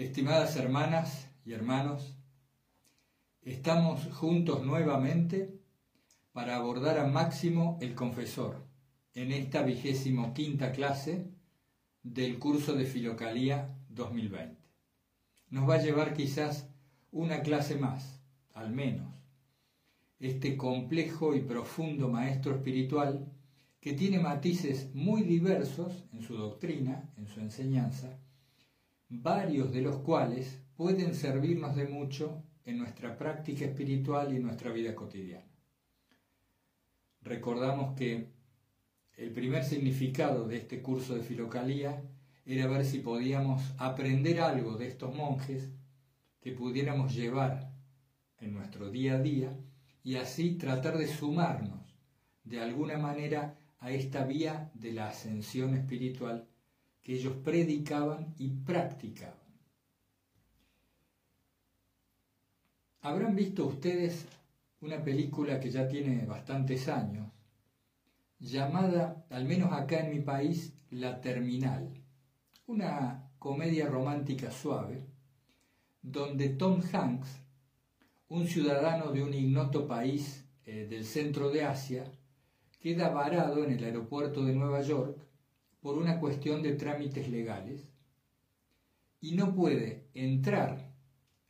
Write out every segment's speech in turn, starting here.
Estimadas hermanas y hermanos, estamos juntos nuevamente para abordar a Máximo el Confesor en esta vigésimo quinta clase del curso de Filocalía 2020. Nos va a llevar quizás una clase más, al menos, este complejo y profundo maestro espiritual que tiene matices muy diversos en su doctrina, en su enseñanza, varios de los cuales pueden servirnos de mucho en nuestra práctica espiritual y en nuestra vida cotidiana. Recordamos que el primer significado de este curso de filocalía era ver si podíamos aprender algo de estos monjes que pudiéramos llevar en nuestro día a día y así tratar de sumarnos de alguna manera a esta vía de la ascensión espiritual que ellos predicaban y practicaban. Habrán visto ustedes una película que ya tiene bastantes años, llamada, al menos acá en mi país, La Terminal, una comedia romántica suave, donde Tom Hanks, un ciudadano de un ignoto país eh, del centro de Asia, queda varado en el aeropuerto de Nueva York por una cuestión de trámites legales y no puede entrar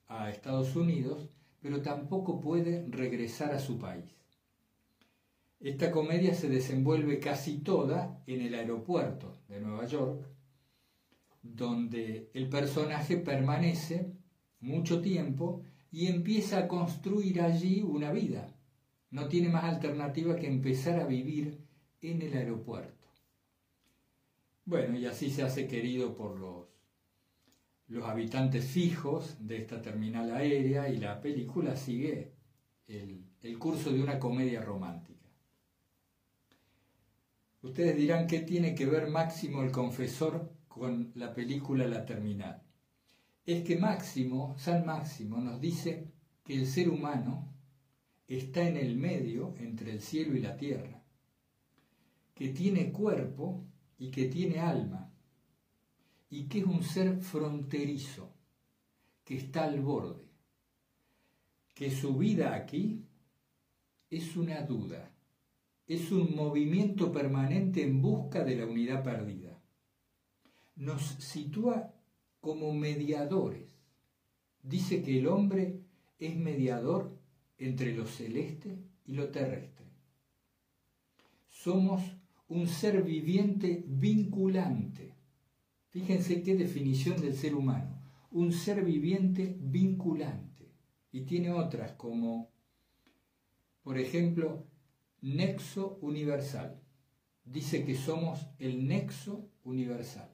a Estados Unidos, pero tampoco puede regresar a su país. Esta comedia se desenvuelve casi toda en el aeropuerto de Nueva York, donde el personaje permanece mucho tiempo y empieza a construir allí una vida no tiene más alternativa que empezar a vivir en el aeropuerto. Bueno, y así se hace querido por los, los habitantes fijos de esta terminal aérea y la película sigue el, el curso de una comedia romántica. Ustedes dirán qué tiene que ver Máximo el Confesor con la película La Terminal. Es que Máximo, San Máximo, nos dice que el ser humano está en el medio entre el cielo y la tierra, que tiene cuerpo y que tiene alma, y que es un ser fronterizo, que está al borde, que su vida aquí es una duda, es un movimiento permanente en busca de la unidad perdida. Nos sitúa como mediadores. Dice que el hombre es mediador entre lo celeste y lo terrestre. Somos un ser viviente vinculante. Fíjense qué definición del ser humano. Un ser viviente vinculante. Y tiene otras como, por ejemplo, nexo universal. Dice que somos el nexo universal.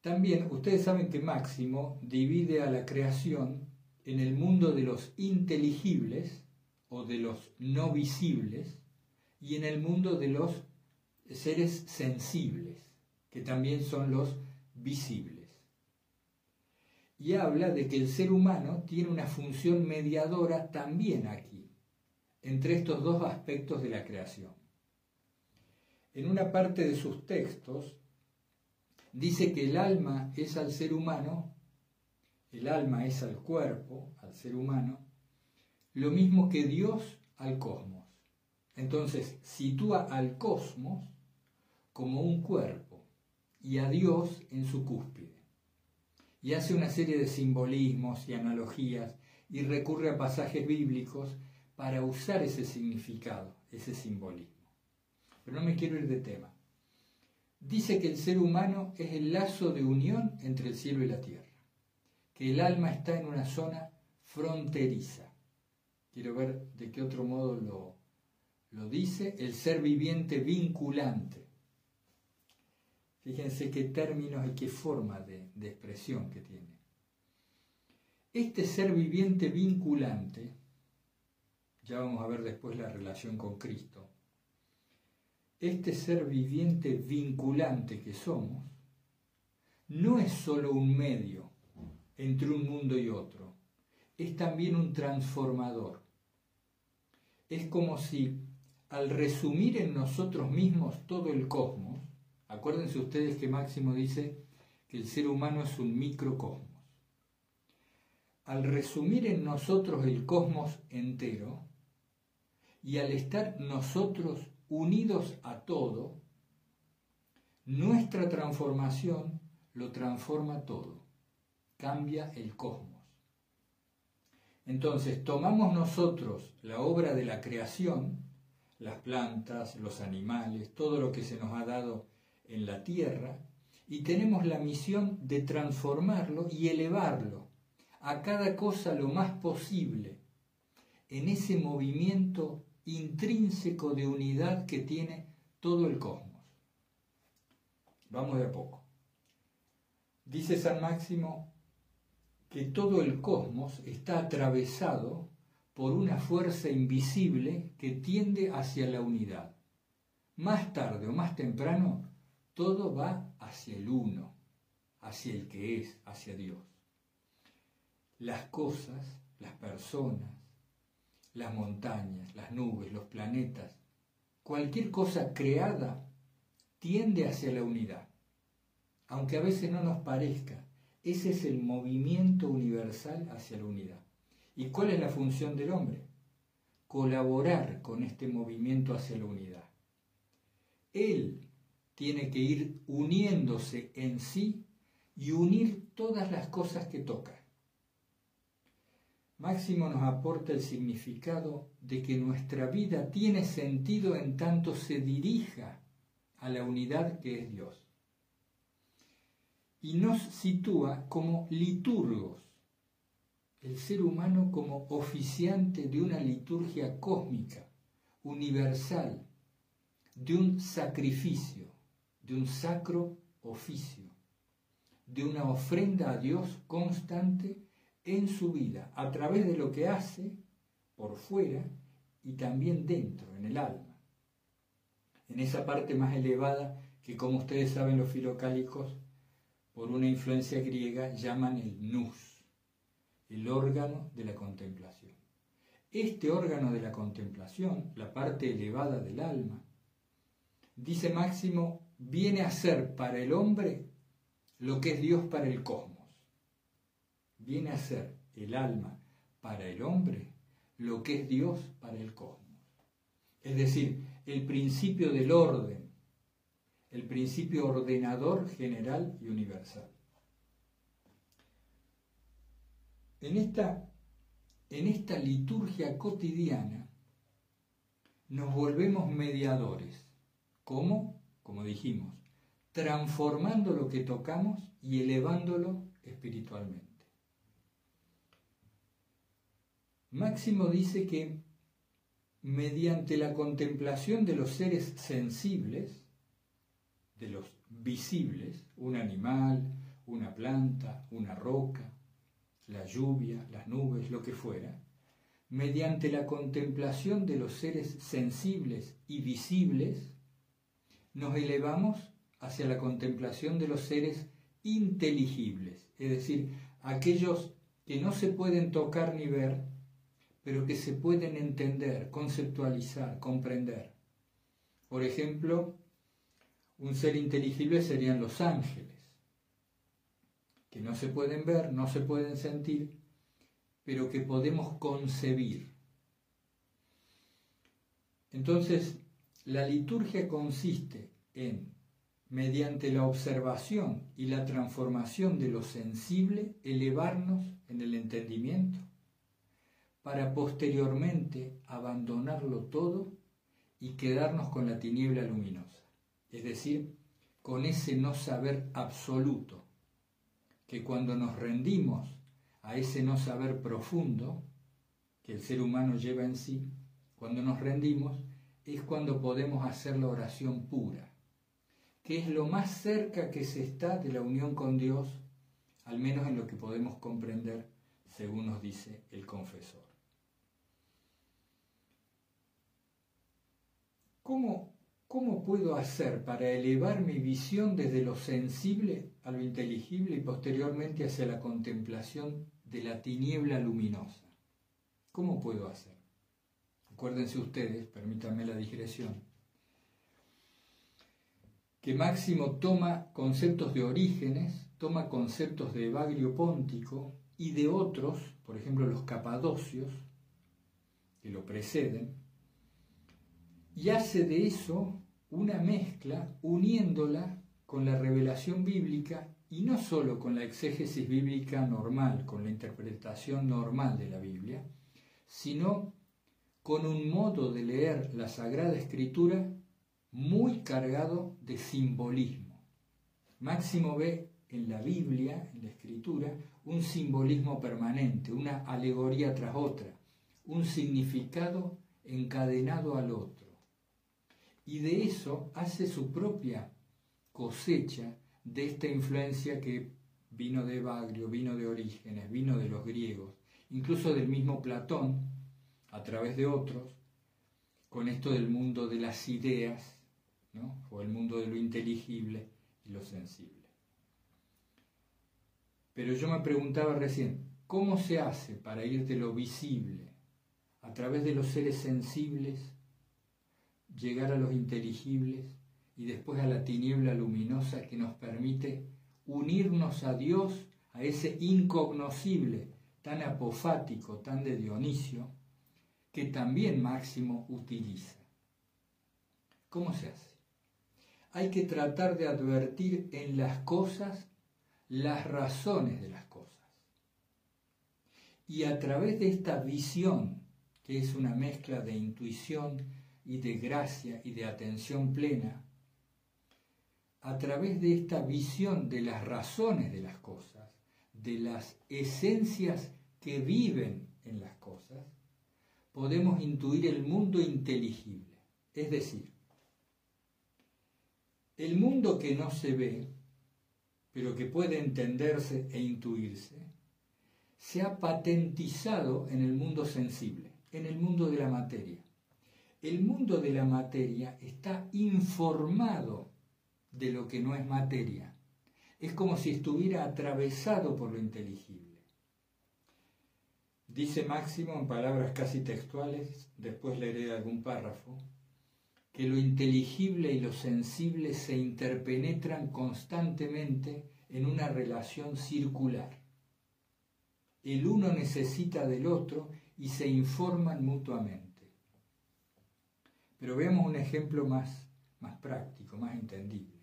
También ustedes saben que Máximo divide a la creación en el mundo de los inteligibles o de los no visibles y en el mundo de los seres sensibles, que también son los visibles. Y habla de que el ser humano tiene una función mediadora también aquí, entre estos dos aspectos de la creación. En una parte de sus textos dice que el alma es al ser humano el alma es al cuerpo, al ser humano, lo mismo que Dios al cosmos. Entonces, sitúa al cosmos como un cuerpo y a Dios en su cúspide. Y hace una serie de simbolismos y analogías y recurre a pasajes bíblicos para usar ese significado, ese simbolismo. Pero no me quiero ir de tema. Dice que el ser humano es el lazo de unión entre el cielo y la tierra que el alma está en una zona fronteriza. Quiero ver de qué otro modo lo, lo dice, el ser viviente vinculante. Fíjense qué términos y qué forma de, expresión que tiene. Este ser viviente vinculante, ya vamos a ver después la relación con Cristo, este ser viviente vinculante que somos, no es sólo un medio entre un mundo y otro. Es también un transformador. Es como si al resumir en nosotros mismos todo el cosmos, acuérdense ustedes que Máximo dice que el ser humano es un microcosmos. Al resumir en nosotros el cosmos entero, y al estar nosotros unidos a todo, nuestra transformación lo transforma todo, cambia el cosmos. Entonces tomamos nosotros la obra de la creación, las plantas, los animales, todo lo que se nos ha dado en la tierra, y tenemos la misión de transformarlo y elevarlo a cada cosa lo más posible en ese movimiento intrínseco de unidad que tiene todo el cosmos. Vamos de a poco. Dice San Máximo que todo el cosmos está atravesado por una fuerza invisible que tiende hacia la unidad. Más tarde o más temprano, todo va hacia el uno, hacia el que es, hacia Dios. Las cosas, las personas, las montañas, las nubes, los planetas, cualquier cosa creada tiende hacia la unidad. Aunque a veces no nos parezca, ese es el movimiento universal hacia la unidad. ¿Y cuál es la función del hombre? Colaborar con este movimiento hacia la unidad. Él tiene que ir uniéndose en sí y unir todas las cosas que toca. Máximo nos aporta el significado de que nuestra vida tiene sentido en tanto se dirija a la unidad que es Dios. Y nos sitúa como liturgos, el ser humano como oficiante de una liturgia cósmica, universal, de un sacrificio, de un sacro oficio, de una ofrenda a Dios constante en su vida, a través de lo que hace por fuera y también dentro, en el alma. En esa parte más elevada que, como ustedes saben, los filocálicos, por una influencia griega, llaman el nous, el órgano de la contemplación. Este órgano de la contemplación, la parte elevada del alma, dice Máximo, viene a ser para el hombre lo que es Dios para el cosmos viene a ser el alma para el hombre lo que es Dios para el cosmos. Es decir, el principio del orden, el principio ordenador general y universal. En esta, en esta liturgia cotidiana nos volvemos mediadores. ¿Cómo? Como dijimos, transformando lo que tocamos y elevándolo espiritualmente. Máximo dice que mediante la contemplación de los seres sensibles, de los visibles, un animal, una planta, una roca, la lluvia, las nubes, lo que fuera, mediante la contemplación de los seres sensibles y visibles, nos elevamos hacia la contemplación de los seres inteligibles, es decir, aquellos que no se pueden tocar ni ver, pero que se pueden entender, conceptualizar, comprender. Por ejemplo, un ser inteligible serían los ángeles, que no se pueden ver, no se pueden sentir, pero que podemos concebir. Entonces, la liturgia consiste en, mediante la observación y la transformación de lo sensible, elevarnos en el entendimiento para posteriormente abandonarlo todo y quedarnos con la tiniebla luminosa, es decir, con ese no saber absoluto, que cuando nos rendimos a ese no saber profundo que el ser humano lleva en sí, cuando nos rendimos es cuando podemos hacer la oración pura, que es lo más cerca que se está de la unión con Dios, al menos en lo que podemos comprender, según nos dice el confesor. ¿Cómo, ¿Cómo puedo hacer para elevar mi visión desde lo sensible a lo inteligible y posteriormente hacia la contemplación de la tiniebla luminosa? ¿Cómo puedo hacer? Acuérdense ustedes, permítanme la digresión, que Máximo toma conceptos de orígenes toma conceptos de Evagrio Póntico y de otros, por ejemplo los capadocios, que lo preceden, y hace de eso una mezcla uniéndola con la revelación bíblica y no solo con la exégesis bíblica normal, con la interpretación normal de la Biblia, sino con un modo de leer la Sagrada Escritura muy cargado de simbolismo. Máximo ve en la Biblia, en la Escritura, un simbolismo permanente, una alegoría tras otra, un significado encadenado al otro. Y de eso hace su propia cosecha de esta influencia que vino de Bagrio, vino de Orígenes, vino de los griegos, incluso del mismo Platón, a través de otros, con esto del mundo de las ideas, o el mundo de lo inteligible y lo sensible. Pero yo me preguntaba recién, ¿cómo se hace para ir de lo visible, a través de los seres sensibles, llegar a los inteligibles y después a la tiniebla luminosa que nos permite unirnos a Dios, a ese incognoscible tan apofático, tan de Dionisio, que también Máximo utiliza. ¿Cómo se hace? Hay que tratar de advertir en las cosas las razones de las cosas. Y a través de esta visión, que es una mezcla de intuición y de gracia y de atención plena, a través de esta visión de las razones de las cosas, de las esencias que viven en las cosas, podemos intuir el mundo inteligible. Es decir, el mundo que no se ve, pero que puede entenderse e intuirse, se ha patentizado en el mundo sensible, en el mundo de la materia. El mundo de la materia está informado de lo que no es materia. Es como si estuviera atravesado por lo inteligible. Dice Máximo en palabras casi textuales, después leeré algún párrafo, que lo inteligible y lo sensible se interpenetran constantemente en una relación circular. El uno necesita del otro y se informan mutuamente. Pero veamos un ejemplo más, más práctico, más entendible.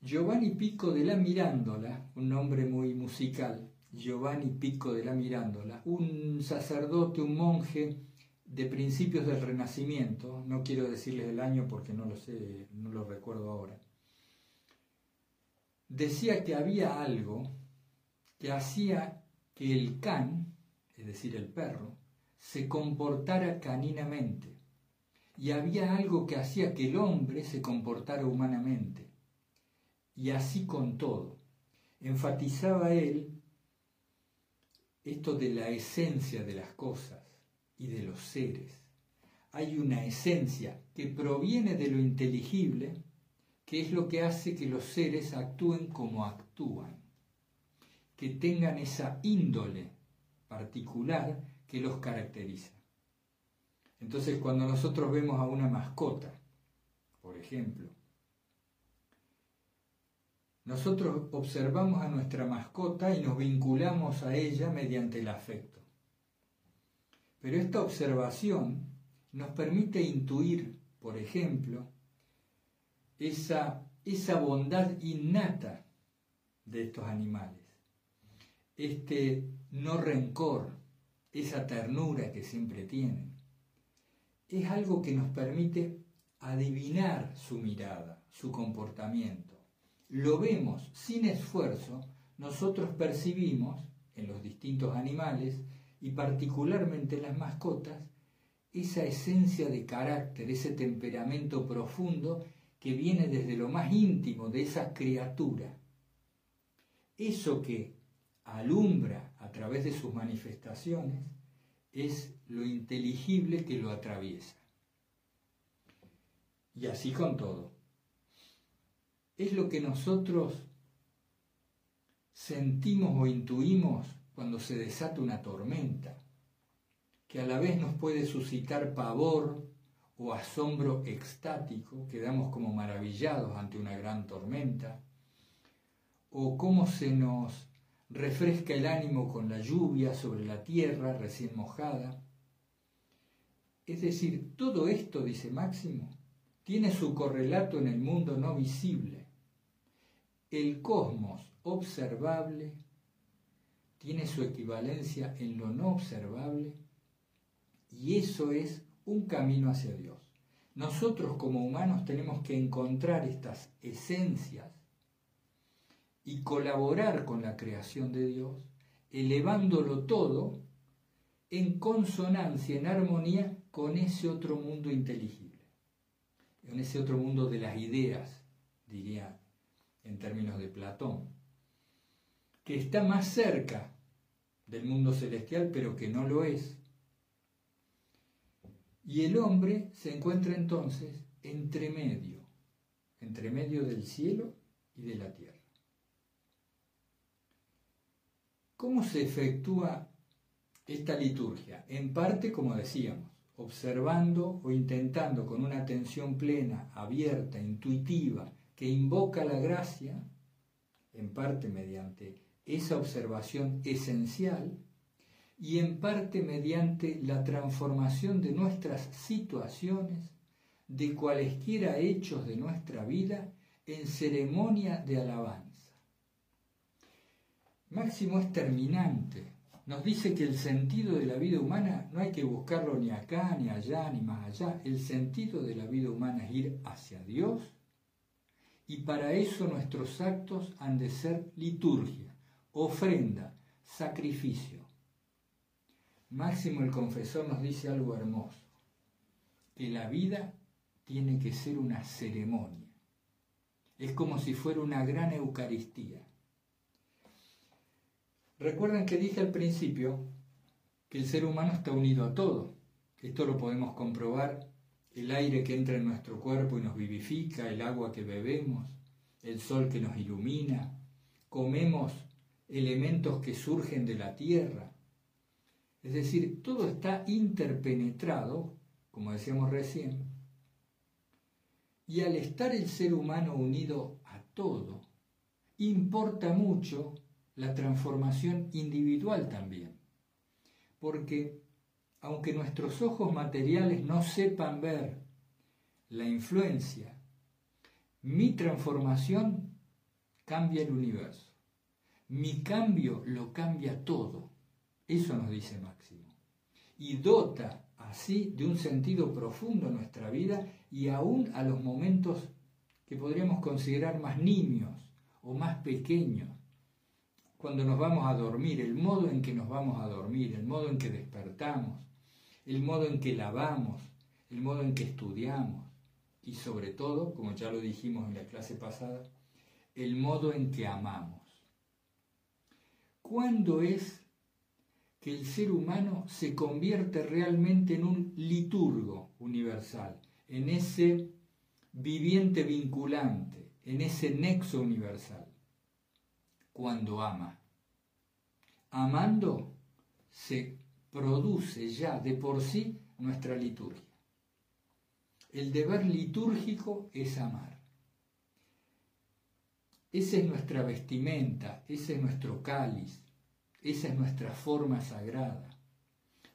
Giovanni Pico de la Mirándola, un nombre muy musical, Giovanni Pico de la Mirándola, un sacerdote, un monje de principios del Renacimiento, no quiero decirles el año porque no lo sé, no lo recuerdo ahora, decía que había algo que hacía que el can, es decir, el perro, se comportara caninamente, y había algo que hacía que el hombre se comportara humanamente y así con todo. Enfatizaba él esto de la esencia de las cosas y de los seres. Hay una esencia que proviene de lo inteligible, que es lo que hace que los seres actúen como actúan, que tengan esa índole particular que los caracteriza. Entonces cuando nosotros vemos a una mascota, por ejemplo, nosotros observamos a nuestra mascota y nos vinculamos a ella mediante el afecto. Pero esta observación nos permite intuir, por ejemplo, esa, esa bondad innata de estos animales, este no rencor, esa ternura que siempre tienen. Es algo que nos permite adivinar su mirada, su comportamiento lo vemos sin esfuerzo, nosotros percibimos en los distintos animales y particularmente en las mascotas esa esencia de carácter, ese temperamento profundo que viene desde lo más íntimo de esa criatura. Eso que alumbra a través de sus manifestaciones es lo inteligible que lo atraviesa. Y así con todo es lo que nosotros sentimos o intuimos cuando se desata una tormenta, que a la vez nos puede suscitar pavor o asombro extático, quedamos como maravillados ante una gran tormenta, o cómo se nos refresca el ánimo con la lluvia sobre la tierra recién mojada. Es decir, todo esto, dice Máximo, tiene su correlato en el mundo no visible. El cosmos observable tiene su equivalencia en lo no observable y eso es un camino hacia Dios. Nosotros como humanos tenemos que encontrar estas esencias y colaborar con la creación de Dios, elevándolo todo en consonancia, en armonía con ese otro mundo inteligible, en ese otro mundo de las ideas, diría en términos de Platón, que está más cerca del mundo celestial, pero que no lo es. Y el hombre se encuentra entonces entre medio, entre medio del cielo y de la tierra. ¿Cómo se efectúa esta liturgia? En parte, como decíamos, observando o intentando con una atención plena, abierta, intuitiva, que invoca la gracia, en parte mediante esa observación esencial y en parte mediante la transformación de nuestras situaciones, de cualesquiera hechos de nuestra vida, en ceremonia de alabanza. Máximo es terminante. Nos dice que el sentido de la vida humana no hay que buscarlo ni acá, ni allá, ni más allá. El sentido de la vida humana es ir hacia Dios y para eso nuestros actos han de ser liturgia, ofrenda, sacrificio. Máximo el confesor nos dice algo hermoso, que la vida tiene que ser una ceremonia. Es como si fuera una gran Eucaristía. Recuerden que dije al principio que el ser humano está unido a todo. Esto lo podemos comprobar. El aire que entra en nuestro cuerpo y nos vivifica, el agua que bebemos, el sol que nos ilumina. Comemos elementos que surgen de la tierra. Es decir, todo está interpenetrado, como decíamos recién. Y al estar el ser humano unido a todo, importa mucho la transformación individual también. Porque aunque nuestros ojos materiales no sepan ver la influencia, mi transformación cambia el universo. Mi cambio lo cambia todo. Eso nos dice Máximo. Y dota así de un sentido profundo nuestra vida y aún a los momentos que podríamos considerar más niños o más pequeños cuando nos vamos a dormir, el modo en que nos vamos a dormir, el modo en que despertamos, el modo en que lavamos, el modo en que estudiamos y sobre todo, como ya lo dijimos en la clase pasada, el modo en que amamos. ¿Cuándo es que el ser humano se convierte realmente en un liturgo universal, en ese viviente vinculante, en ese nexo universal? Cuando ama. Amando se produce ya de por sí nuestra liturgia. El deber litúrgico es amar. Esa es nuestra vestimenta, ese es nuestro cáliz, esa es nuestra forma sagrada.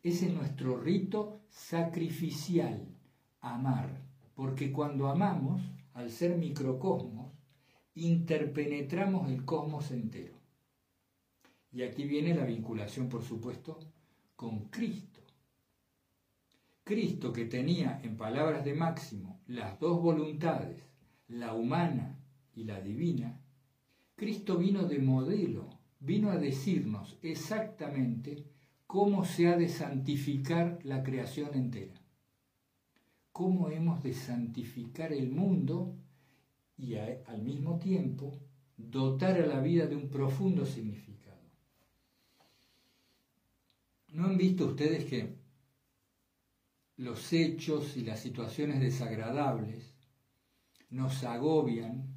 Ese es nuestro rito sacrificial, amar, porque cuando amamos, al ser microcosmos, interpenetramos el cosmos entero. Y aquí viene la vinculación, por supuesto, con Cristo. Cristo que tenía, en palabras de Máximo, las dos voluntades, la humana y la divina, Cristo vino de modelo, vino a decirnos exactamente cómo se ha de santificar la creación entera, cómo hemos de santificar el mundo y al mismo tiempo dotar a la vida de un profundo significado. ¿No han visto ustedes que los hechos y las situaciones desagradables nos agobian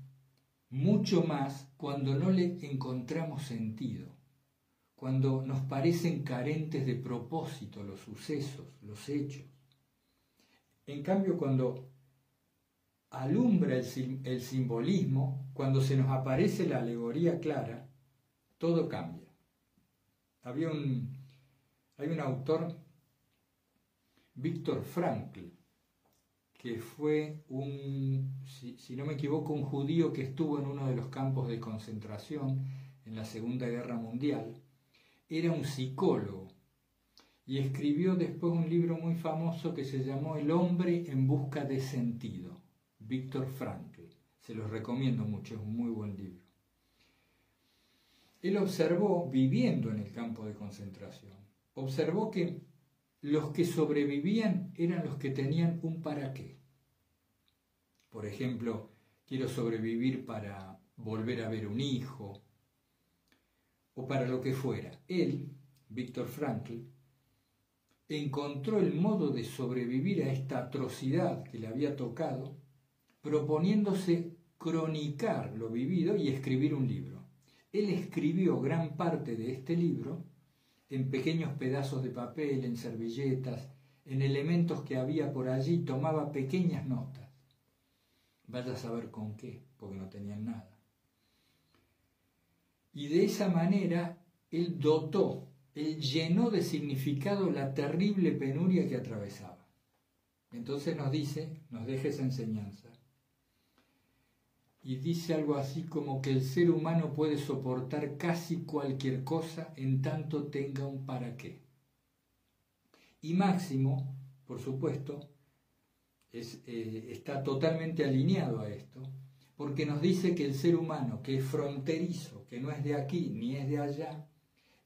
mucho más cuando no le encontramos sentido, cuando nos parecen carentes de propósito los sucesos, los hechos? En cambio, cuando alumbra el, el simbolismo, cuando se nos aparece la alegoría clara, todo cambia. Había un, hay un autor, Víctor Frankl, que fue un, si, no me equivoco, un judío que estuvo en uno de los campos de concentración en la Segunda Guerra Mundial. Era un psicólogo y escribió después un libro muy famoso que se llamó El hombre en busca de sentido, Víctor Frankl. Se los recomiendo mucho, es un muy buen libro. Él observó, viviendo en el campo de concentración, observó que los que sobrevivían eran los que tenían un para qué. Por ejemplo, quiero sobrevivir para volver a ver un hijo o para lo que fuera. Él, Víctor Frankl, encontró el modo de sobrevivir a esta atrocidad que le había tocado, proponiéndose cronicar lo vivido y escribir un libro. Él escribió gran parte de este libro en pequeños pedazos de papel, en servilletas, en elementos que había por allí, tomaba pequeñas notas. Vaya a saber con qué, porque no tenían nada. Y de esa manera él dotó, él llenó de significado la terrible penuria que atravesaba. Entonces nos dice, nos deja esa enseñanza y dice algo así como que el ser humano puede soportar casi cualquier cosa en tanto tenga un para qué. Y Máximo, por supuesto, eh, está totalmente alineado a esto, porque nos dice que el ser humano, que es fronterizo, que no es de aquí ni es de allá,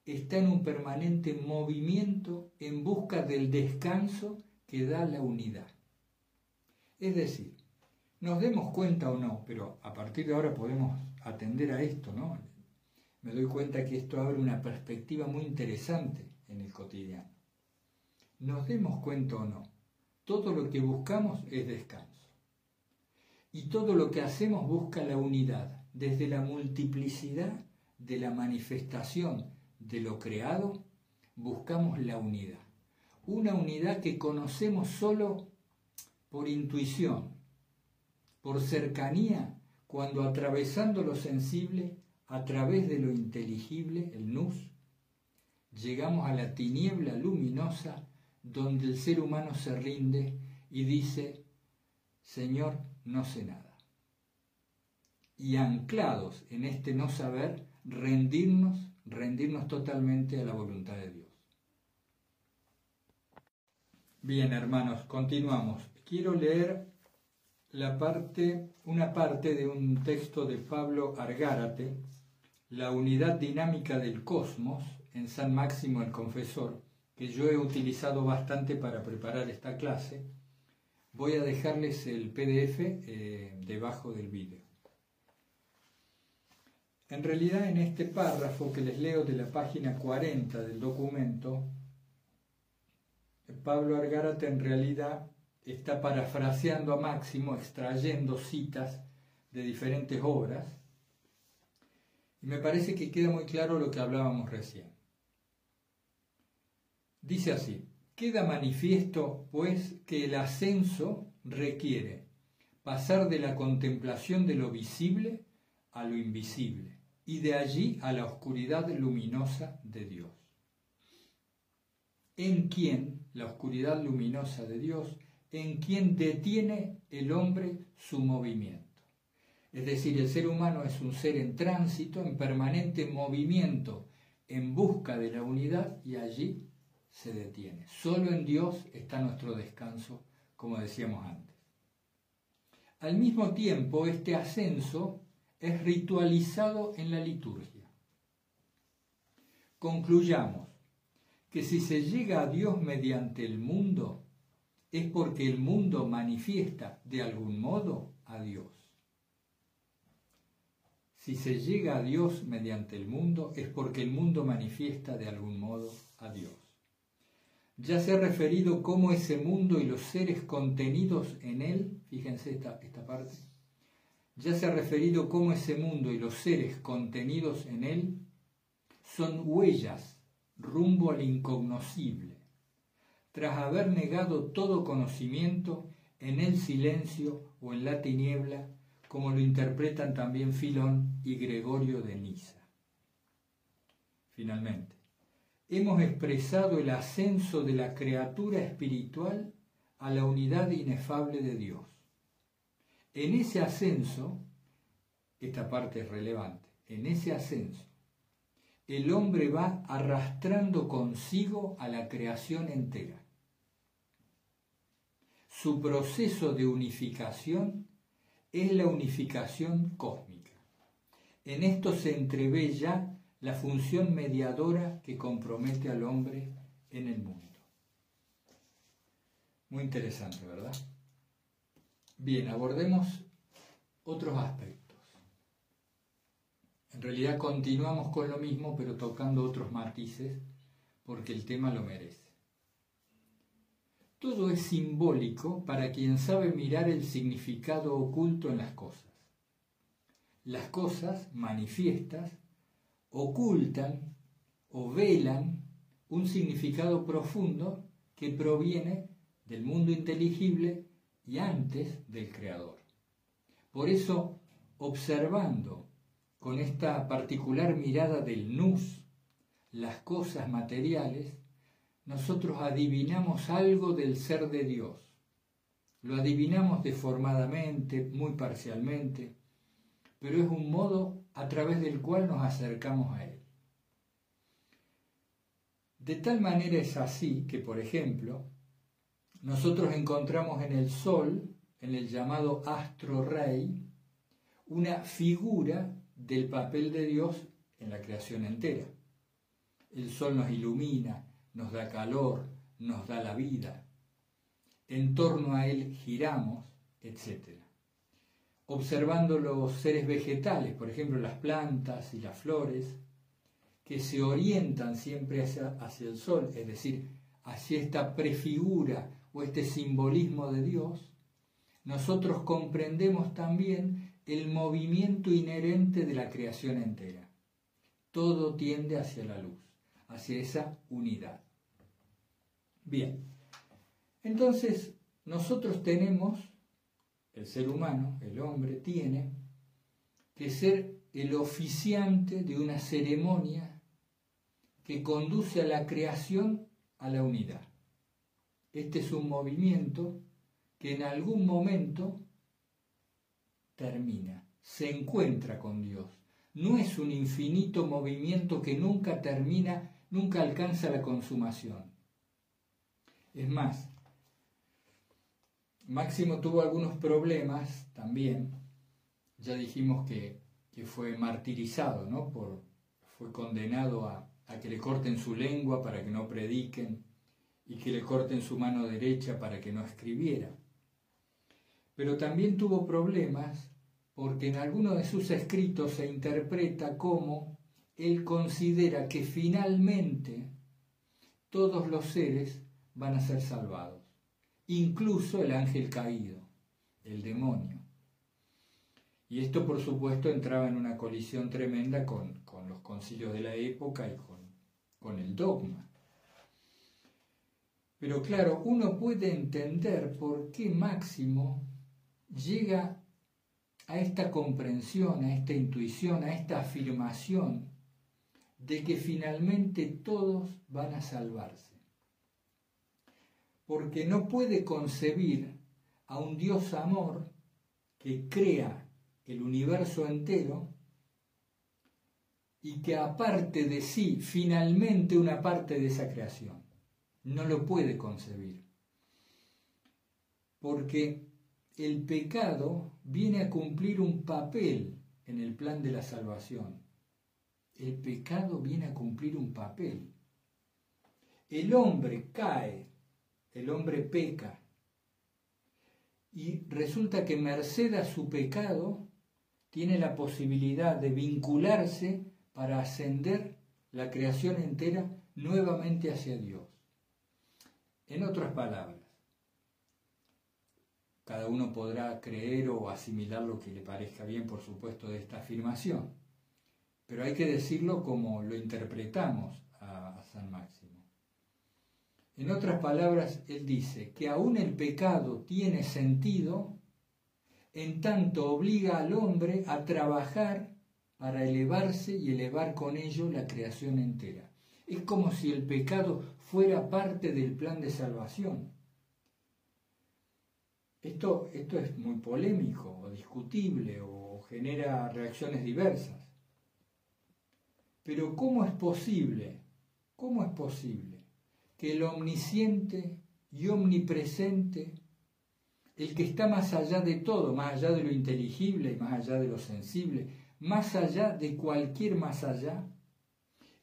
está en un permanente movimiento en busca del descanso que da la unidad. Es decir, nos demos cuenta o no, pero a partir de ahora podemos atender a esto, ¿no? Me doy cuenta que esto abre una perspectiva muy interesante en el cotidiano. Nos demos cuenta o no, todo lo que buscamos es descanso. Y todo lo que hacemos busca la unidad, desde la multiplicidad de la manifestación de lo creado, buscamos la unidad. Una unidad que conocemos solo por intuición, por cercanía, cuando atravesando lo sensible, a través de lo inteligible, el nus, llegamos a la tiniebla luminosa donde el ser humano se rinde y dice, Señor, no sé nada. Y anclados en este no saber, rendirnos, rendirnos totalmente a la voluntad de Dios. Bien, hermanos, continuamos. Quiero leer la parte, una parte de un texto de Pablo Argárate, La unidad dinámica del cosmos, en San Máximo el Confesor, que yo he utilizado bastante para preparar esta clase. Voy a dejarles el PDF eh, debajo del vídeo. En realidad en este párrafo que les leo de la página 40 del documento, Pablo Argárate en realidad está parafraseando a Máximo, extrayendo citas de diferentes obras, y me parece que queda muy claro lo que hablábamos recién. Dice así, queda manifiesto, pues, que el ascenso requiere pasar de la contemplación de lo visible a lo invisible, y de allí a la oscuridad luminosa de Dios. En quien la oscuridad luminosa de Dios en quien detiene el hombre su movimiento. Es decir, el ser humano es un ser en tránsito, en permanente movimiento, en busca de la unidad y allí se detiene. Solo en Dios está nuestro descanso, como decíamos antes. Al mismo tiempo, este ascenso es ritualizado en la liturgia. Concluyamos que si se llega a Dios mediante el mundo, es porque el mundo manifiesta de algún modo a Dios. Si se llega a Dios mediante el mundo, es porque el mundo manifiesta de algún modo a Dios. Ya se ha referido cómo ese mundo y los seres contenidos en él, fíjense esta, esta parte, ya se ha referido cómo ese mundo y los seres contenidos en él son huellas rumbo al incognoscible tras haber negado todo conocimiento en el silencio o en la tiniebla, como lo interpretan también Filón y Gregorio de Niza. Finalmente, hemos expresado el ascenso de la criatura espiritual a la unidad inefable de Dios. En ese ascenso, esta parte es relevante, en ese ascenso, el hombre va arrastrando consigo a la creación entera. Su proceso de unificación es la unificación cósmica. En esto se entrevé ya la función mediadora que compromete al hombre en el mundo. Muy interesante, ¿verdad? Bien, abordemos otros aspectos. En realidad continuamos con lo mismo, pero tocando otros matices, porque el tema lo merece. Todo es simbólico para quien sabe mirar el significado oculto en las cosas. Las cosas manifiestas ocultan o velan un significado profundo que proviene del mundo inteligible y antes del Creador. Por eso, observando con esta particular mirada del nus las cosas materiales, nosotros adivinamos algo del ser de Dios. Lo adivinamos deformadamente, muy parcialmente, pero es un modo a través del cual nos acercamos a Él. De tal manera es así que, por ejemplo, nosotros encontramos en el Sol, en el llamado astro rey, una figura del papel de Dios en la creación entera. El Sol nos ilumina, nos da calor, nos da la vida. En torno a él giramos, etc. Observando los seres vegetales, por ejemplo las plantas y las flores, que se orientan siempre hacia, hacia el sol, es decir, hacia esta prefigura o este simbolismo de Dios, nosotros comprendemos también el movimiento inherente de la creación entera. Todo tiende hacia la luz hacia esa unidad. Bien, entonces nosotros tenemos, el ser humano, el hombre, tiene que ser el oficiante de una ceremonia que conduce a la creación a la unidad. Este es un movimiento que en algún momento termina, se encuentra con Dios. No es un infinito movimiento que nunca termina nunca alcanza la consumación. Es más, Máximo tuvo algunos problemas también, ya dijimos que, fue martirizado, ¿no? Por, fue condenado a, a que le corten su lengua para que no prediquen y que le corten su mano derecha para que no escribiera. Pero también tuvo problemas porque en alguno de sus escritos se interpreta como él considera que finalmente todos los seres van a ser salvados, incluso el ángel caído, el demonio. Y esto, por supuesto, entraba en una colisión tremenda con, los concilios de la época y con, con el dogma. Pero claro, uno puede entender por qué Máximo llega a esta comprensión, a esta intuición, a esta afirmación de que finalmente todos van a salvarse. Porque no puede concebir a un Dios amor que crea el universo entero y que aparte de sí finalmente una parte de esa creación. No lo puede concebir. Porque el pecado viene a cumplir un papel en el plan de la salvación el pecado viene a cumplir un papel. El hombre cae, el hombre peca, y resulta que merced a su pecado tiene la posibilidad de vincularse para ascender la creación entera nuevamente hacia Dios. En otras palabras, cada uno podrá creer o asimilar lo que le parezca bien, por supuesto, de esta afirmación pero hay que decirlo como lo interpretamos a, San Máximo. En otras palabras, él dice que aún el pecado tiene sentido en tanto obliga al hombre a trabajar para elevarse y elevar con ello la creación entera. Es como si el pecado fuera parte del plan de salvación. Esto, esto es muy polémico o discutible o genera reacciones diversas. Pero ¿cómo es posible? ¿Cómo es posible que el omnisciente y omnipresente, el que está más allá de todo, más allá de lo inteligible más allá de lo sensible, más allá de cualquier más allá,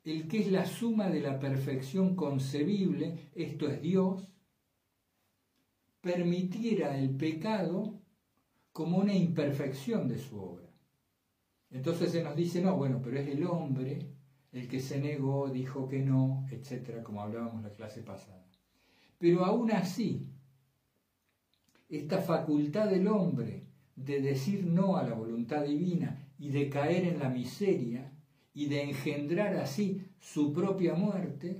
el que es la suma de la perfección concebible, esto es Dios, permitiera el pecado como una imperfección de su obra. Entonces se nos dice, no, bueno, pero es el hombre el que se negó, dijo que no, etcétera, como hablábamos la clase pasada. Pero aún así, esta facultad del hombre de decir no a la voluntad divina y de caer en la miseria y de engendrar así su propia muerte,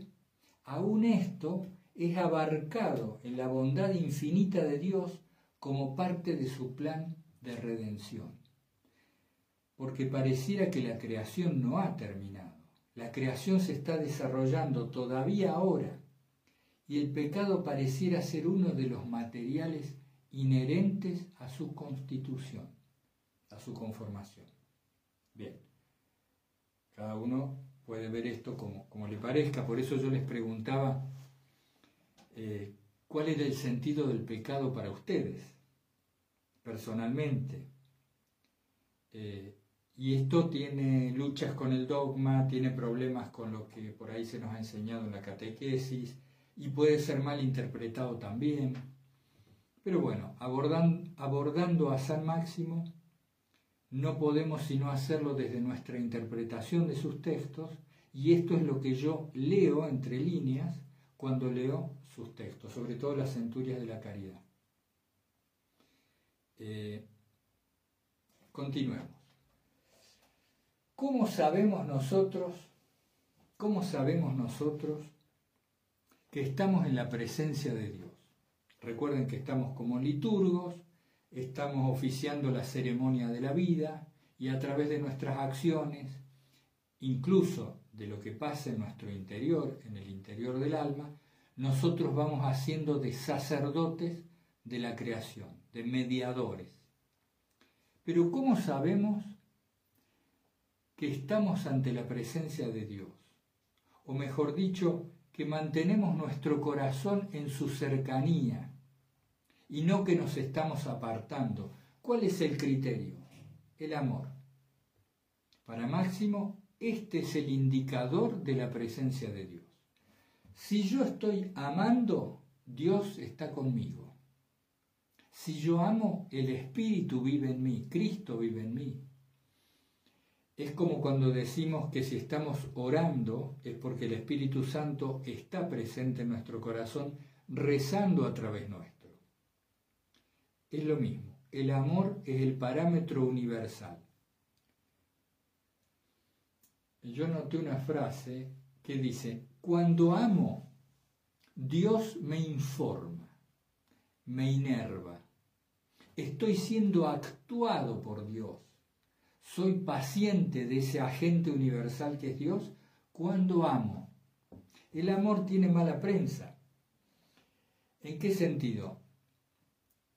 aún esto es abarcado en la bondad infinita de Dios como parte de su plan de redención. Porque pareciera que la creación no ha terminado. La creación se está desarrollando todavía ahora y el pecado pareciera ser uno de los materiales inherentes a su constitución, a su conformación. Bien, cada uno puede ver esto como, como le parezca, por eso yo les preguntaba eh, cuál era el sentido del pecado para ustedes, personalmente. Eh, y esto tiene luchas con el dogma, tiene problemas con lo que por ahí se nos ha enseñado en la catequesis y puede ser mal interpretado también. Pero bueno, abordando, a San Máximo, no podemos sino hacerlo desde nuestra interpretación de sus textos y esto es lo que yo leo entre líneas cuando leo sus textos, sobre todo las centurias de la caridad. Eh, continuemos. ¿Cómo sabemos nosotros, cómo sabemos nosotros que estamos en la presencia de Dios? Recuerden que estamos como liturgos, estamos oficiando la ceremonia de la vida y a través de nuestras acciones, incluso de lo que pasa en nuestro interior, en el interior del alma, nosotros vamos haciendo de sacerdotes de la creación, de mediadores. Pero ¿cómo sabemos que estamos ante la presencia de Dios? O mejor dicho, que mantenemos nuestro corazón en su cercanía y no que nos estamos apartando. ¿Cuál es el criterio? El amor. Para Máximo, este es el indicador de la presencia de Dios. Si yo estoy amando, Dios está conmigo. Si yo amo, el Espíritu vive en mí, Cristo vive en mí. Es como cuando decimos que si estamos orando es porque el Espíritu Santo está presente en nuestro corazón, rezando a través nuestro. Es lo mismo, el amor es el parámetro universal. Yo noté una frase que dice, cuando amo, Dios me informa, me inerva, estoy siendo actuado por Dios, soy paciente de ese agente universal que es Dios cuando amo. El amor tiene mala prensa. ¿En qué sentido?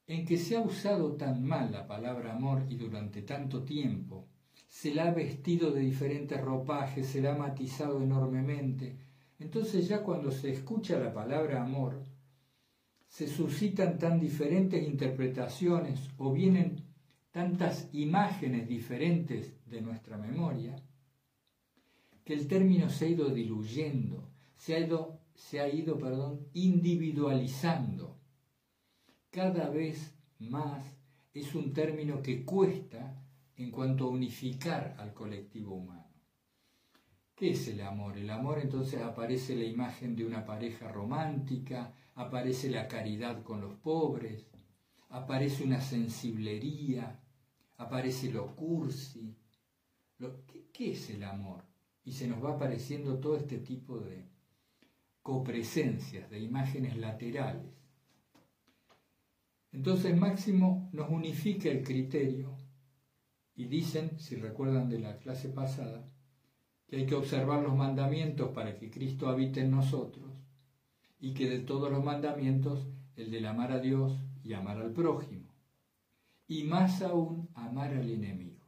En que se ha usado tan mal la palabra amor y durante tanto tiempo se la ha vestido de diferentes ropajes, se la ha matizado enormemente. Entonces ya cuando se escucha la palabra amor, se suscitan tan diferentes interpretaciones o vienen tantas imágenes diferentes de nuestra memoria, que el término se ha ido diluyendo, se ha ido, se ha ido perdón, individualizando. Cada vez más es un término que cuesta en cuanto a unificar al colectivo humano. ¿Qué es el amor? El amor entonces aparece la imagen de una pareja romántica, aparece la caridad con los pobres, aparece una sensiblería, aparece lo cursi. Lo, ¿qué, es el amor? Y se nos va apareciendo todo este tipo de, copresencias, de imágenes laterales. Entonces Máximo nos unifica el criterio y dicen, si recuerdan de la clase pasada, que hay que observar los mandamientos para que Cristo habite en nosotros y que de todos los mandamientos el del amar a Dios y amar al prójimo, y más aún amar al enemigo.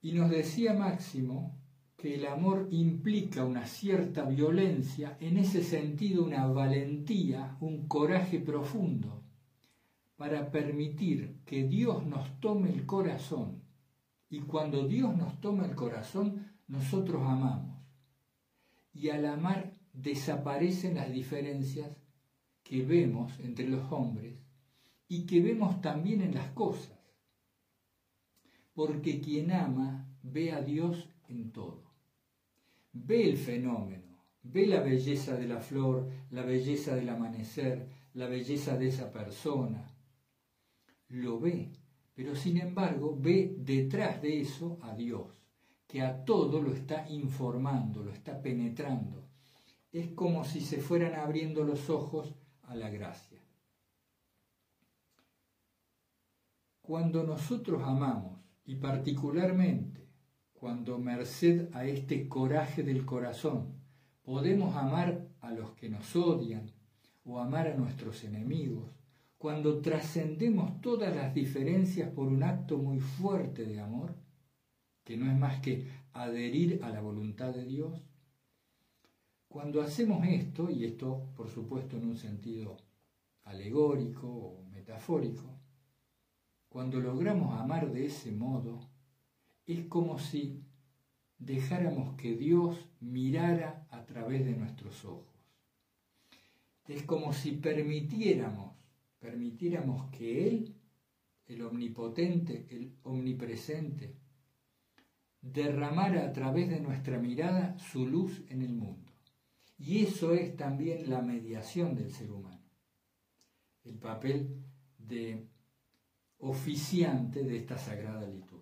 Y nos decía Máximo que el amor implica una cierta violencia, en ese sentido una valentía, un coraje profundo, para permitir que Dios nos tome el corazón. Y cuando Dios nos toma el corazón, nosotros amamos. Y al amar desaparecen las diferencias que vemos entre los hombres y que vemos también en las cosas. Porque quien ama ve a Dios en todo ve el fenómeno, ve la belleza de la flor, la belleza del amanecer, la belleza de esa persona. Lo ve, pero sin embargo ve detrás de eso a Dios, que a todo lo está informando, lo está penetrando. Es como si se fueran abriendo los ojos a la gracia. Cuando nosotros amamos, y particularmente cuando merced a este coraje del corazón podemos amar a los que nos odian o amar a nuestros enemigos, cuando trascendemos todas las diferencias por un acto muy fuerte de amor, que no es más que adherir a la voluntad de Dios, cuando hacemos esto, y esto por supuesto en un sentido alegórico o metafórico, cuando logramos amar de ese modo, es como si dejáramos que Dios mirara a través de nuestros ojos. Es como si permitiéramos, permitiéramos que Él, el omnipotente, el omnipresente, derramara a través de nuestra mirada su luz en el mundo. Y eso es también la mediación del ser humano, el papel de oficiante de esta sagrada liturgia.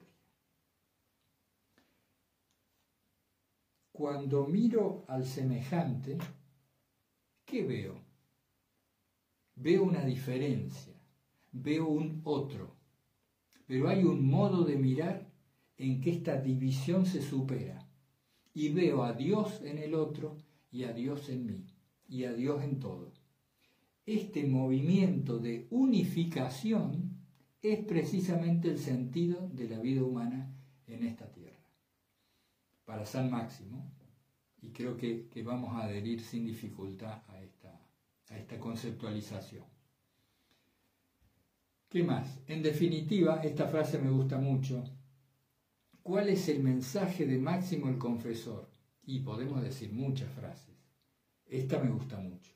Cuando miro al semejante, ¿qué veo? Veo una diferencia, veo un otro, pero hay un modo de mirar en que esta división se supera y veo a Dios en el otro y a Dios en mí y a Dios en todo. Este movimiento de unificación es precisamente el sentido de la vida humana en esta tierra para San Máximo, y creo que, vamos a adherir sin dificultad a esta, a esta conceptualización. ¿Qué más? En definitiva, esta frase me gusta mucho. ¿Cuál es el mensaje de Máximo el Confesor? Y podemos decir muchas frases. Esta me gusta mucho.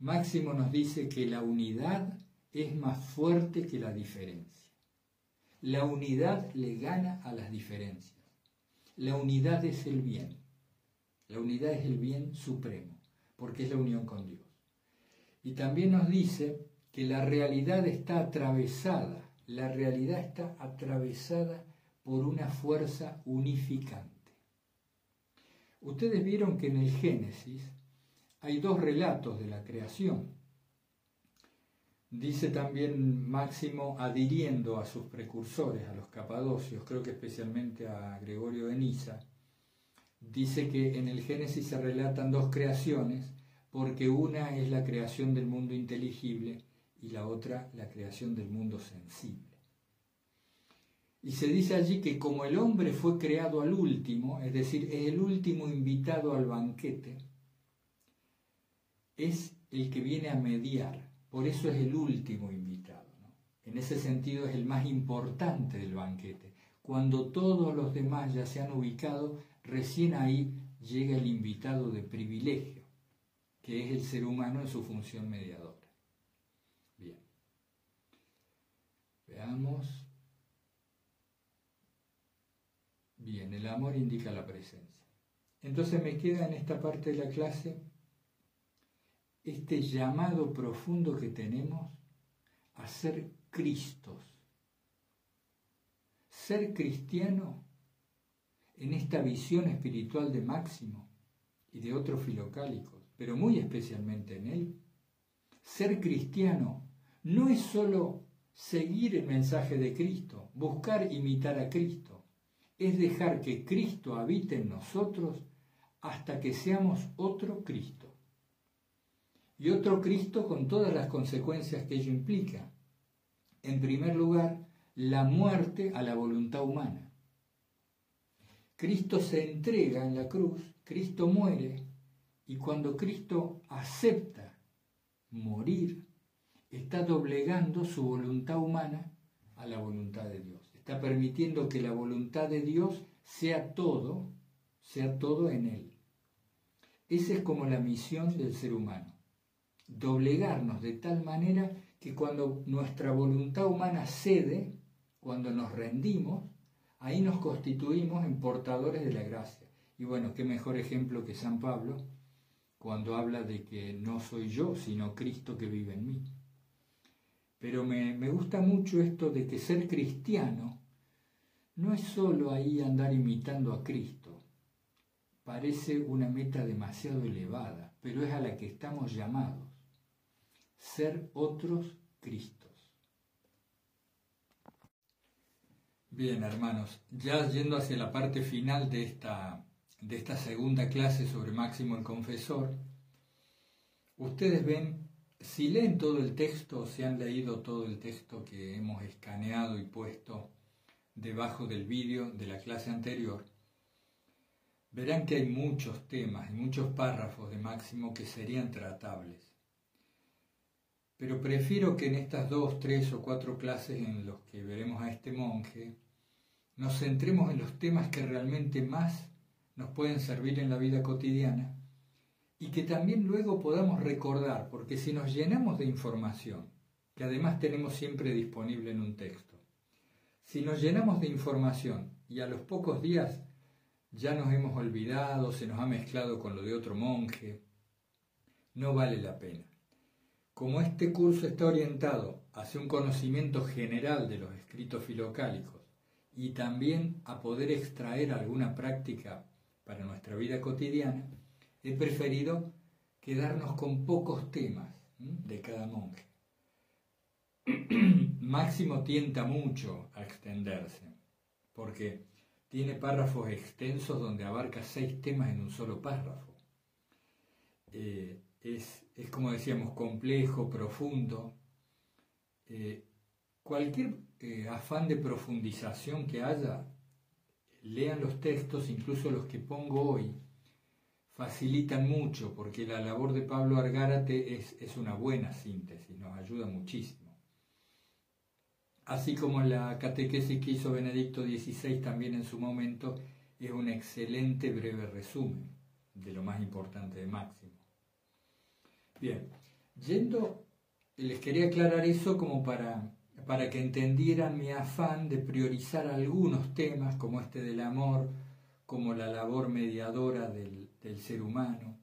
Máximo nos dice que la unidad es más fuerte que la diferencia. La unidad le gana a las diferencias. La unidad es el bien. La unidad es el bien supremo, porque es la unión con Dios. Y también nos dice que la realidad está atravesada, la realidad está atravesada por una fuerza unificante. Ustedes vieron que en el Génesis hay dos relatos de la creación. Dice también Máximo adhiriendo a sus precursores, a los capadocios, creo que especialmente a Gregorio de Niza, dice que en el Génesis se relatan dos creaciones, porque una es la creación del mundo inteligible y la otra la creación del mundo sensible. Y se dice allí que como el hombre fue creado al último, es decir, es el último invitado al banquete, es el que viene a mediar por eso es el último invitado. En ese sentido es el más importante del banquete. Cuando todos los demás ya se han ubicado, recién ahí llega el invitado de privilegio, que es el ser humano en su función mediadora. Bien. Veamos. Bien, el amor indica la presencia. Entonces me queda en esta parte de la clase este llamado profundo que tenemos a ser Cristos. Ser cristiano en esta visión espiritual de Máximo y de otros filocálicos, pero muy especialmente en él. Ser cristiano no es solo seguir el mensaje de Cristo, buscar imitar a Cristo, es dejar que Cristo habite en nosotros hasta que seamos otro Cristo. Y otro Cristo con todas las consecuencias que ello implica. En primer lugar, la muerte a la voluntad humana. Cristo se entrega en la cruz, Cristo muere, y cuando Cristo acepta morir, está doblegando su voluntad humana a la voluntad de Dios. Está permitiendo que la voluntad de Dios sea todo, sea todo en Él. Esa es como la misión del ser humano. Doblegarnos de tal manera que cuando nuestra voluntad humana cede, cuando nos rendimos, ahí nos constituimos en portadores de la gracia. Y bueno, qué mejor ejemplo que San Pablo cuando habla de que no soy yo, sino Cristo que vive en mí. Pero me, me gusta mucho esto de que ser cristiano no es solo ahí andar imitando a Cristo. Parece una meta demasiado elevada, pero es a la que estamos llamados. Ser otros Cristos. Bien, hermanos, ya yendo hacia la parte final de esta, de esta segunda clase sobre Máximo el Confesor, ustedes ven si leen todo el texto, si han leído todo el texto que hemos escaneado y puesto debajo del vídeo de la clase anterior, verán que hay muchos temas y muchos párrafos de Máximo que serían tratables. Pero prefiero que en estas dos, tres o cuatro clases en los que veremos a este monje, nos centremos en los temas que realmente más nos pueden servir en la vida cotidiana y que también luego podamos recordar, porque si nos llenamos de información, que además tenemos siempre disponible en un texto, si nos llenamos de información y a los pocos días ya nos hemos olvidado, se nos ha mezclado con lo de otro monje, no vale la pena. Como este curso está orientado hacia un conocimiento general de los escritos filocálicos y también a poder extraer alguna práctica para nuestra vida cotidiana, he preferido quedarnos con pocos temas de cada monje. Máximo tienta mucho a extenderse, porque tiene párrafos extensos donde abarca seis temas en un solo párrafo. Eh, es, como decíamos, complejo, profundo. Eh, cualquier eh, afán de profundización que haya, lean los textos, incluso los que pongo hoy, facilitan mucho, porque la labor de Pablo Argárate es, es una buena síntesis, nos ayuda muchísimo. Así como la catequesis que hizo Benedicto XVI también en su momento es un excelente breve resumen de lo más importante de Máximo. Bien, yendo, les quería aclarar eso como para, para que entendieran mi afán de priorizar algunos temas como este del amor, como la labor mediadora del, del ser humano,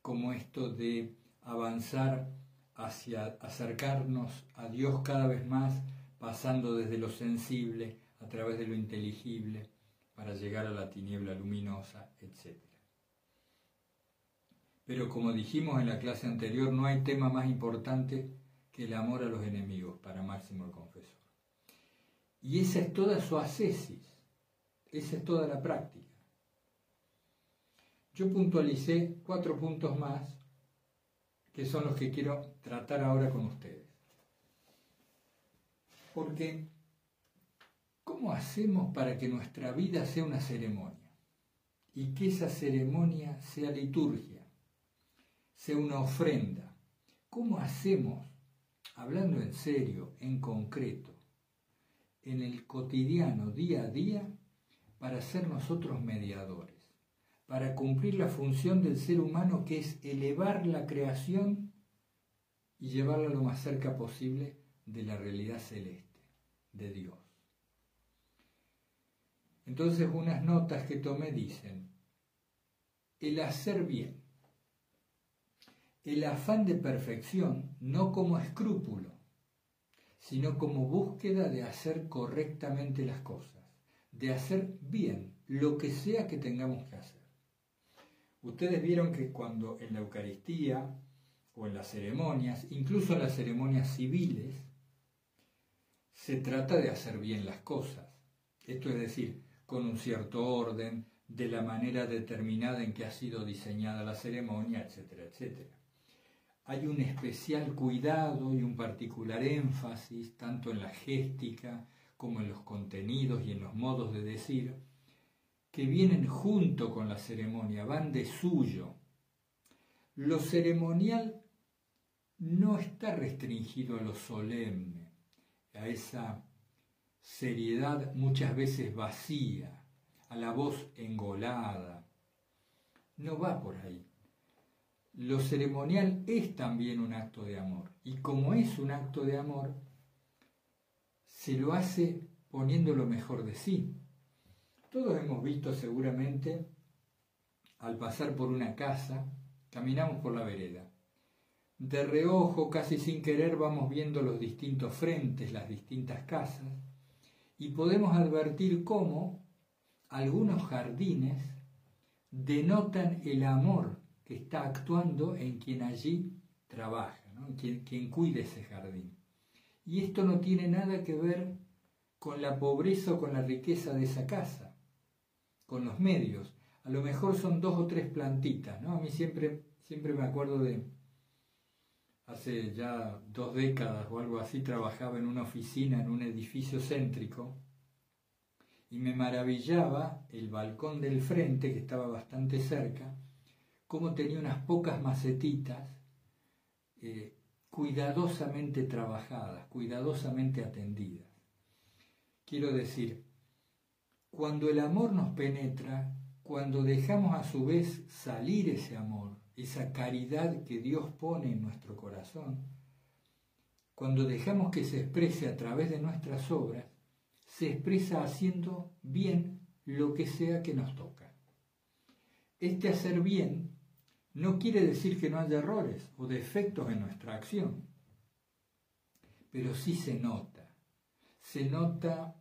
como esto de avanzar hacia acercarnos a Dios cada vez más, pasando desde lo sensible a través de lo inteligible para llegar a la tiniebla luminosa, etc. Pero como dijimos en la clase anterior, no hay tema más importante que el amor a los enemigos para Máximo el Confesor. Y esa es toda su ascesis, esa es toda la práctica. Yo puntualicé cuatro puntos más que son los que quiero tratar ahora con ustedes. Porque, ¿cómo hacemos para que nuestra vida sea una ceremonia? Y que esa ceremonia sea liturgia, sea una ofrenda. ¿Cómo hacemos, hablando en serio, en concreto, en el cotidiano, día a día, para ser nosotros mediadores? para cumplir la función del ser humano que es elevar la creación y llevarla lo más cerca posible de la realidad celeste, de Dios. Entonces unas notas que tomé dicen, el hacer bien, el afán de perfección no como escrúpulo, sino como búsqueda de hacer correctamente las cosas, de hacer bien lo que sea que tengamos que hacer. Ustedes vieron que cuando en la Eucaristía o en las ceremonias, incluso en las ceremonias civiles, se trata de hacer bien las cosas. Esto es decir, con un cierto orden, de la manera determinada en que ha sido diseñada la ceremonia, etcétera, etcétera. Hay un especial cuidado y un particular énfasis tanto en la géstica como en los contenidos y en los modos de decir, que vienen junto con la ceremonia, van de suyo. Lo ceremonial no está restringido a lo solemne, a esa seriedad muchas veces vacía, a la voz engolada. No va por ahí. Lo ceremonial es también un acto de amor, y como es un acto de amor, se lo hace poniendo lo mejor de sí. Todos hemos visto seguramente, al pasar por una casa, caminamos por la vereda. De reojo, casi sin querer, vamos viendo los distintos frentes, las distintas casas, y podemos advertir cómo algunos jardines denotan el amor que está actuando en quien allí trabaja, quien, quien cuide ese jardín. Y esto no tiene nada que ver con la pobreza o con la riqueza de esa casa con los medios. A lo mejor son dos o tres plantitas, ¿no? A mí siempre, siempre me acuerdo de, hace ya dos décadas o algo así, trabajaba en una oficina en un edificio céntrico y me maravillaba el balcón del frente, que estaba bastante cerca, cómo tenía unas pocas macetitas eh, cuidadosamente trabajadas, cuidadosamente atendidas. Quiero decir, cuando el amor nos penetra, cuando dejamos a su vez salir ese amor, esa caridad que Dios pone en nuestro corazón, cuando dejamos que se exprese a través de nuestras obras, se expresa haciendo bien lo que sea que nos toca. Este hacer bien no quiere decir que no haya errores o defectos en nuestra acción, pero sí se nota. Se nota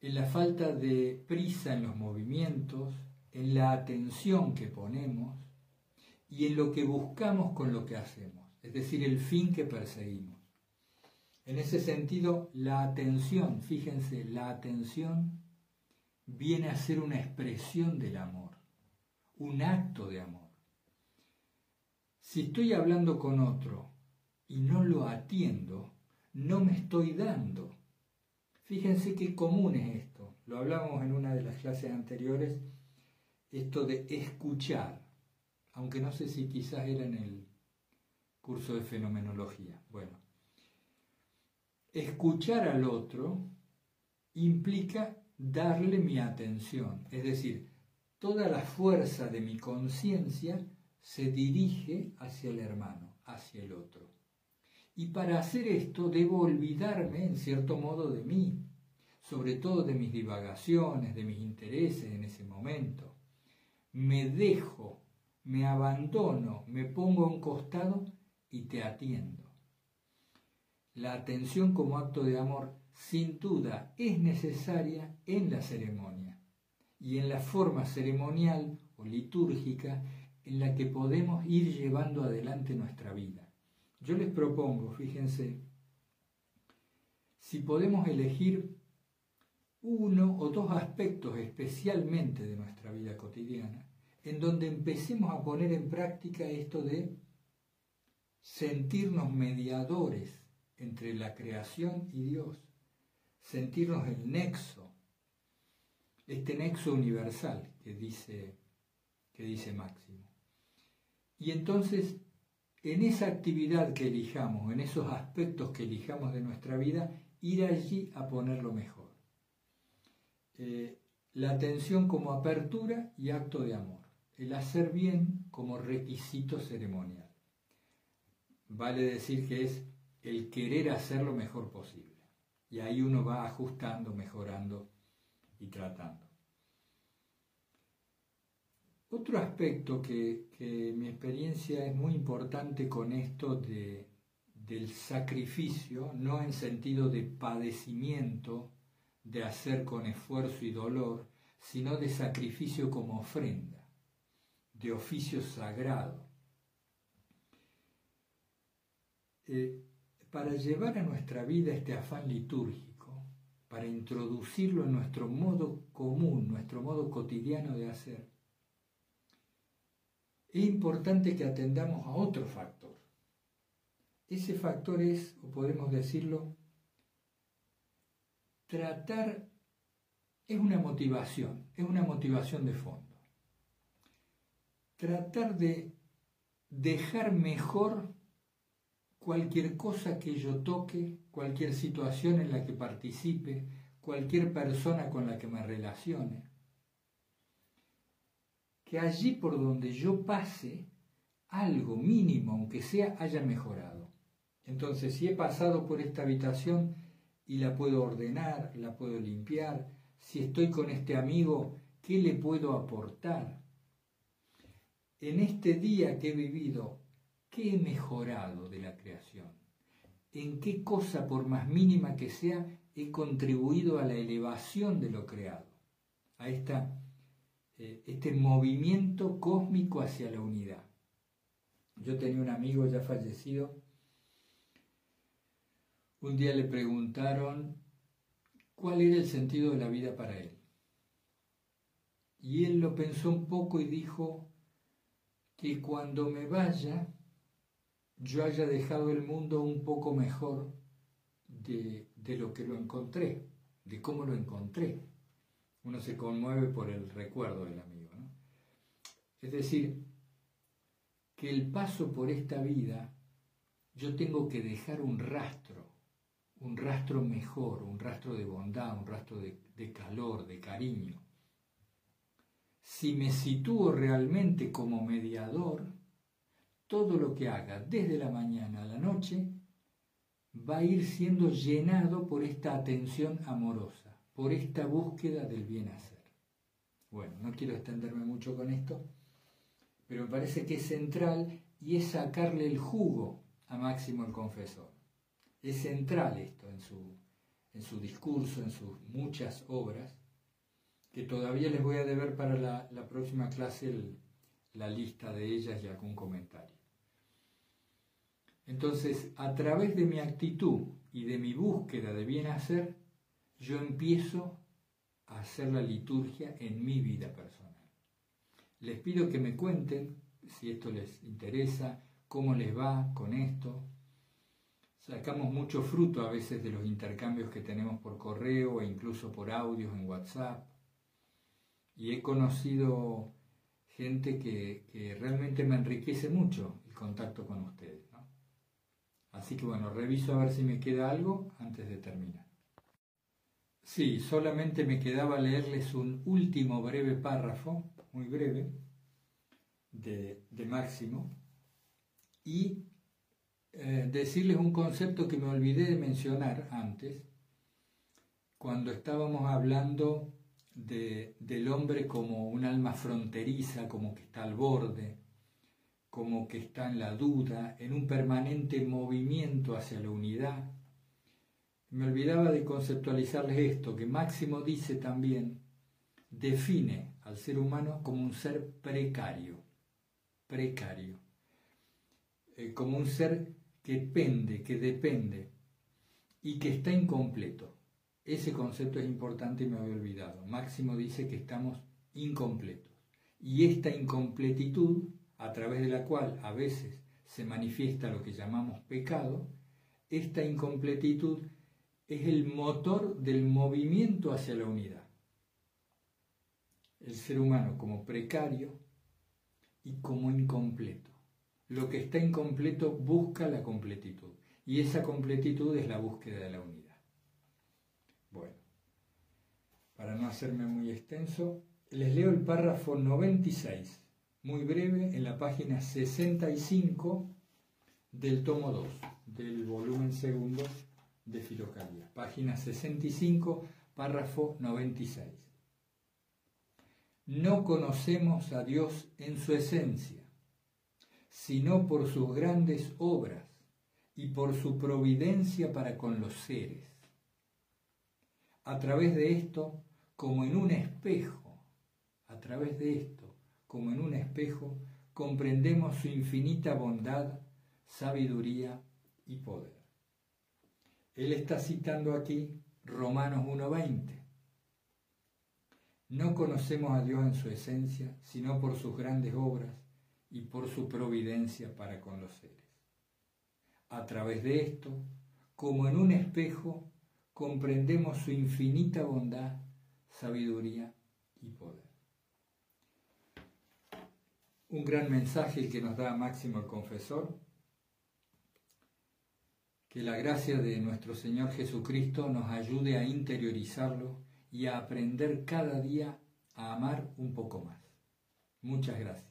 en la falta de prisa en los movimientos, en la atención que ponemos y en lo que buscamos con lo que hacemos, es decir, el fin que perseguimos. En ese sentido, la atención, fíjense, la atención viene a ser una expresión del amor, un acto de amor. Si estoy hablando con otro y no lo atiendo, no me estoy dando Fíjense qué común es esto. Lo hablamos en una de las clases anteriores, esto de escuchar, aunque no sé si quizás era en el curso de fenomenología. Bueno, escuchar al otro implica darle mi atención, es decir, toda la fuerza de mi conciencia se dirige hacia el hermano, hacia el otro. Y para hacer esto debo olvidarme, en cierto modo, de mí, sobre todo de mis divagaciones, de mis intereses en ese momento. Me dejo, me abandono, me pongo a un costado y te atiendo. La atención como acto de amor sin duda es necesaria en la ceremonia y en la forma ceremonial o litúrgica en la que podemos ir llevando adelante nuestra vida. Yo les propongo, fíjense, si podemos elegir uno o dos aspectos especialmente de nuestra vida cotidiana, en donde empecemos a poner en práctica esto de sentirnos mediadores entre la creación y Dios, sentirnos el nexo, este nexo universal que dice, que dice Máximo. Y entonces en esa actividad que elijamos, en esos aspectos que elijamos de nuestra vida, ir allí a ponerlo mejor. Eh, la atención como apertura y acto de amor. El hacer bien como requisito ceremonial. Vale decir que es el querer hacer lo mejor posible. Y ahí uno va ajustando, mejorando y tratando. Otro aspecto que, mi experiencia es muy importante con esto de, del sacrificio, no en sentido de padecimiento, de hacer con esfuerzo y dolor, sino de sacrificio como ofrenda, de oficio sagrado. Eh, para llevar a nuestra vida este afán litúrgico, para introducirlo en nuestro modo común, nuestro modo cotidiano de hacer, es importante que atendamos a otro factor. Ese factor es, o podemos decirlo, tratar, es una motivación, es una motivación de fondo. Tratar de dejar mejor cualquier cosa que yo toque, cualquier situación en la que participe, cualquier persona con la que me relacione, que allí por donde yo pase, algo mínimo, aunque sea, haya mejorado. Entonces, si he pasado por esta habitación y la puedo ordenar, la puedo limpiar, si estoy con este amigo, ¿qué le puedo aportar? En este día que he vivido, ¿Qué he mejorado de la creación? ¿En qué cosa, por más mínima que sea, he contribuido a la elevación de lo creado? A esta, eh, este movimiento cósmico hacia la unidad. Yo tenía un amigo ya fallecido. Un día le preguntaron cuál era el sentido de la vida para él. Y él lo pensó un poco y dijo que cuando me vaya, yo haya dejado el mundo un poco mejor de, lo que lo encontré, de cómo lo encontré. Uno se conmueve por el recuerdo del amigo. Es decir, que el paso por esta vida, yo tengo que dejar un rastro, un rastro mejor, un rastro de bondad, un rastro de calor, de cariño. Si me sitúo realmente como mediador, todo lo que haga desde la mañana a la noche va a ir siendo llenado por esta atención amorosa, por esta búsqueda del bien hacer. Bueno, no quiero extenderme mucho con esto, pero me parece que es central y es sacarle el jugo a Máximo el Confesor. Es central esto en su, en su discurso, en sus muchas obras, que todavía les voy a deber para la, próxima clase la lista de ellas y algún comentario. Entonces, a través de mi actitud y de mi búsqueda de bien hacer, yo empiezo a hacer la liturgia en mi vida personal. Les pido que me cuenten, si esto les interesa, cómo les va con esto. Sacamos mucho fruto a veces de los intercambios que tenemos por correo e incluso por audios en WhatsApp. Y he conocido gente que, realmente me enriquece mucho el contacto con ustedes. Así que bueno, reviso a ver si me queda algo antes de terminar. Sí, solamente me quedaba leerles un último breve párrafo, muy breve, de, Máximo, y eh, decirles un concepto que me olvidé de mencionar antes, cuando estábamos hablando del hombre como un alma fronteriza, como que está al borde, como que está en la duda, en un permanente movimiento hacia la unidad. Me olvidaba de conceptualizarles esto, que Máximo dice también, define al ser humano como un ser precario, precario, eh, como un ser que pende, que depende y que está incompleto. Ese concepto es importante y me había olvidado. Máximo dice que estamos incompletos. Y esta incompletitud a través de la cual a veces se manifiesta lo que llamamos pecado, esta incompletitud es el motor del movimiento hacia la unidad. El ser humano como precario y como incompleto. Lo que está incompleto busca la completitud y esa completitud es la búsqueda de la unidad. Bueno, para no hacerme muy extenso, les leo el párrafo 96 muy breve en la página 65 del tomo 2, del volumen segundo de Filocalía. Página 65, párrafo 96. No conocemos a Dios en su esencia, sino por sus grandes obras y por su providencia para con los seres. A través de esto, como en un espejo, a través de esto, como en un espejo, comprendemos su infinita bondad, sabiduría y poder. Él está citando aquí Romanos 1.20. No conocemos a Dios en su esencia, sino por sus grandes obras y por su providencia para con los seres. A través de esto, como en un espejo, comprendemos su infinita bondad, sabiduría y poder. Un gran mensaje que nos da Máximo el Confesor, que la gracia de nuestro Señor Jesucristo nos ayude a interiorizarlo y a aprender cada día a amar un poco más. Muchas gracias.